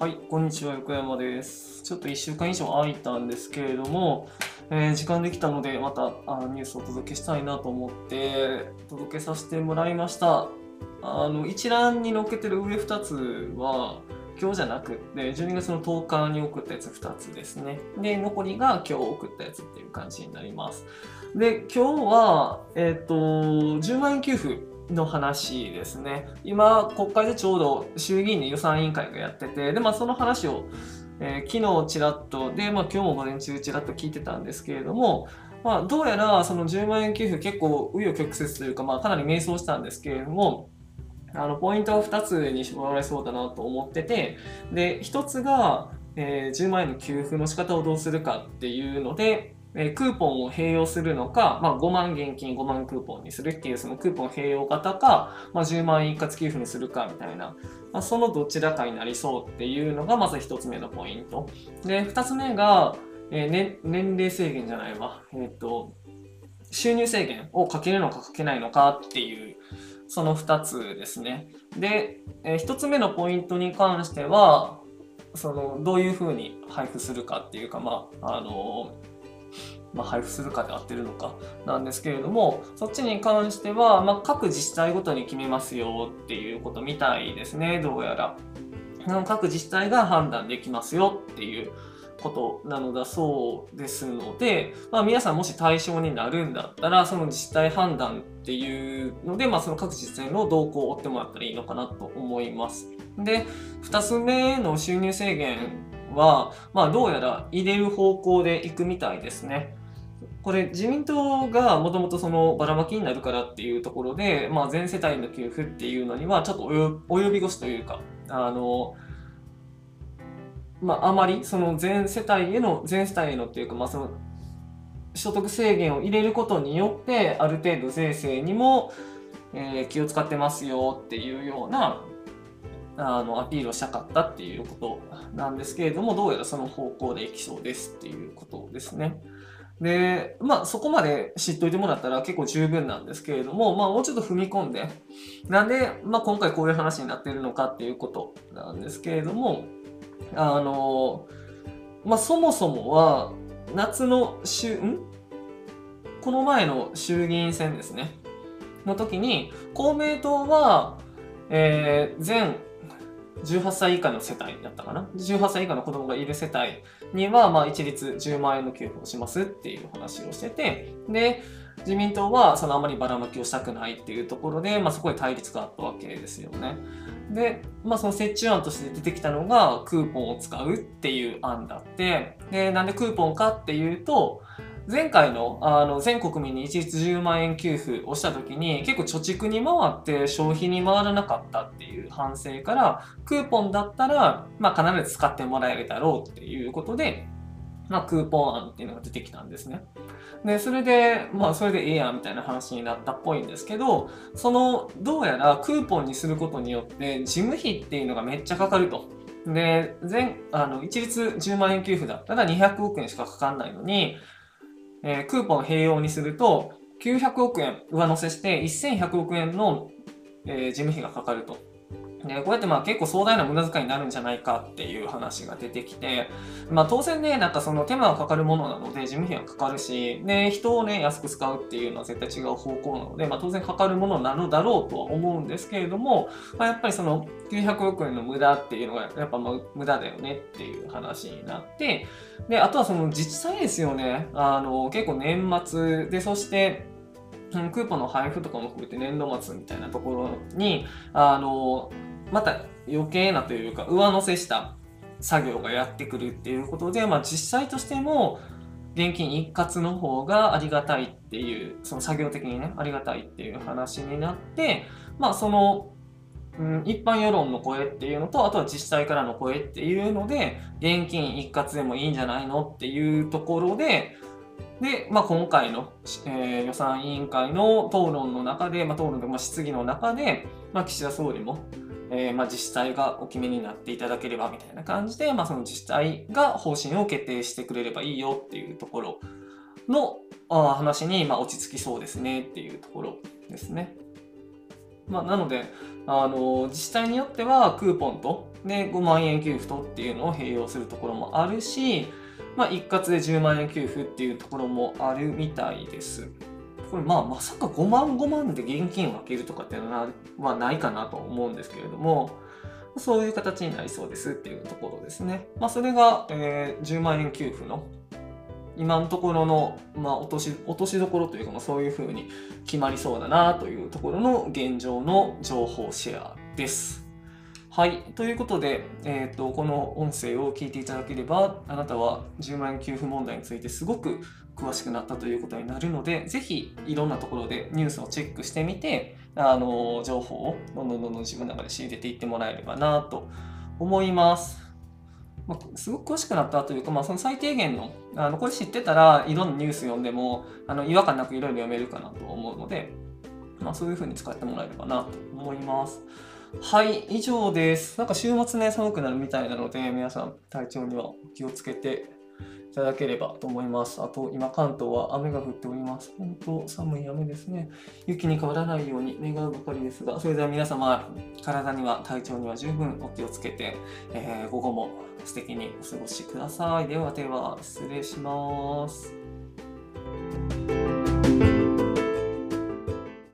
はい、こんにちは、横山です。ちょっと1週間以上空いたんですけれども、えー時間できたので、またあニュースをお届けしたいなと思って、届けさせてもらいました。あの一覧に載っけてる上2つは、今日じゃなくって、12月の10日に送ったやつ2つですね。で、残りが今日送ったやつっていう感じになります。で、今日は、えっ、と、10万円給付の話ですね。今、国会でちょうど衆議院で予算委員会がやってて、で、まあ、その話を、えー昨日ちらっと、で、まあ、今日も午前中ちらっと聞いてたんですけれども、まあ、どうやらその10万円給付結構紆余曲折というか、まあ、かなり迷走したんですけれども、あのポイントは2つに絞られそうだなと思ってて、で、1つが、えー10万円の給付の仕方をどうするかっていうので、えクーポンを併用するのか、まあ、5万現金5万クーポンにするっていうそのクーポン併用型か、まあ、10万円一括給付にするかみたいな、まあ、そのどちらかになりそうっていうのがまず1つ目のポイント。で、2つ目が、えーね、年齢制限じゃないわ。えっ、と、収入制限をかけるのかかけないのかっていう、その2つですね。で、え1つ目のポイントに関しては、そのどういうふうに配布するかっていうか、まあ、あのまあ、配布するかで合ってるのかなんですけれども、そっちに関しては、まあ、各自治体ごとに決めますよっていうことみたいですね、どうやら。各自治体が判断できますよっていうことなのだそうですので、まあ、皆さんもし対象になるんだったら、その自治体判断っていうので、まあ、その各自治体の動向を追ってもらったらいいのかなと思います。で、2つ目の収入制限は、まあ、どうやら入れる方向でいくみたいですね。これ自民党がもともとそのばらまきになるからっていうところで、まあ、全世帯の給付っていうのにはちょっと及び腰というかあの、まあ、あまりその全世帯への全世帯へのっていうか、まあ、その所得制限を入れることによってある程度税制にも、えー気を使ってますよっていうようなあのアピールをしたかったっていうことなんですけれどもどうやらその方向でいきそうですっていうことですね。で、まあそこまで知っといてもらったら結構十分なんですけれども、まあもうちょっと踏み込んで、なんで、まあ今回こういう話になってるのかっていうことなんですけれども、あの、まあそもそもは夏の週、ん？この前の衆議院選ですね。の時に、公明党は、えー全18歳以下の世帯だったかな ?18 歳以下の子供がいる世帯には、まあ、一律10万円の給付をしますっていう話をしてて、で、自民党はそのあまりばらまきをしたくないっていうところで、まあ、そこで対立があったわけですよね。で、まあ、その折衷案として出てきたのが、クーポンを使うっていう案だって、で、なんでクーポンかっていうと、前回のあの全国民に一律10万円給付をした時に結構貯蓄に回って消費に回らなかったっていう反省からクーポンだったら、まあ、必ず使ってもらえるだろうっていうことで、まあ、クーポン案っていうのが出てきたんですね。で、それで、まあ、それでええやんみたいな話になったっぽいんですけど、その、どうやらクーポンにすることによって、事務費っていうのがめっちゃかかると。で、全、あの、一律10万円給付だったら200億円しかかかんないのに、えークーポン併用にすると、900億円上乗せして1100億円の、えー事務費がかかると。でこうやってまあ結構壮大な無駄遣いになるんじゃないかっていう話が出てきて、まあ当然ね、なんかその手間がかかるものなので事務費がかかるし、で、人をね、安く使うっていうのは絶対違う方向なので、まあ当然かかるものなのだろうとは思うんですけれども、まあやっぱりその900億円の無駄っていうのがやっぱまあ無駄だよねっていう話になって、で、あとはその自治体ですよね。あの、結構年末で、そして、クーポンの配布とかも含めて年度末みたいなところに、あの、また余計なというか上乗せした作業がやってくるっていうことで、まあ実際としても現金一括の方がありがたいっていう、その作業的にね、ありがたいっていう話になって、まあその、うん、一般世論の声っていうのと、あとは自治体からの声っていうので、現金一括でもいいんじゃないのっていうところで、で、まあ、今回の、えー予算委員会の討論の中で、まあ、討論で、まあ、質疑の中で、まあ、岸田総理も、えーまあ、自治体がお決めになっていただければみたいな感じで、まあ、その自治体が方針を決定してくれればいいよっていうところのあ話に、まあ、落ち着きそうですねっていうところですね。まあ、なので、あの自治体によってはクーポンとで5万円給付とっていうのを併用するところもあるし、まあ、一括で10万円給付っていうところもあるみたいです。これまあまさか5万5万で現金を分けるとかっていうのはないかなと思うんですけれども、そういう形になりそうですっていうところですね。まあ、それが、えー、10万円給付の今のところの、まあ、落とし落としどころというか、まあ、そういうふうに決まりそうだなというところの現状の情報シェアです。はい。ということで、えーと、この音声を聞いていただければ、あなたは10万円給付問題についてすごく詳しくなったということになるので、ぜひいろんなところでニュースをチェックしてみて、あの情報をどんどんどんどん自分の中で仕入れていってもらえればなと思います。まあ、すごく詳しくなったというか、まあ、その最低限の、あのこれ知ってたらいろんなニュース読んでもあの違和感なくいろいろ読めるかなと思うので、まあ、そういうふうに使ってもらえればなと思います。はい、以上です。なんか週末ね、寒くなるみたいなので、皆さん体調には気をつけていただければと思います。あと、今関東は雨が降っております。本当寒い雨ですね。雪に変わらないように願うばかりですが、それでは皆様、体には体調には十分お気をつけて、えー、午後も素敵にお過ごしください。ではでは、失礼します。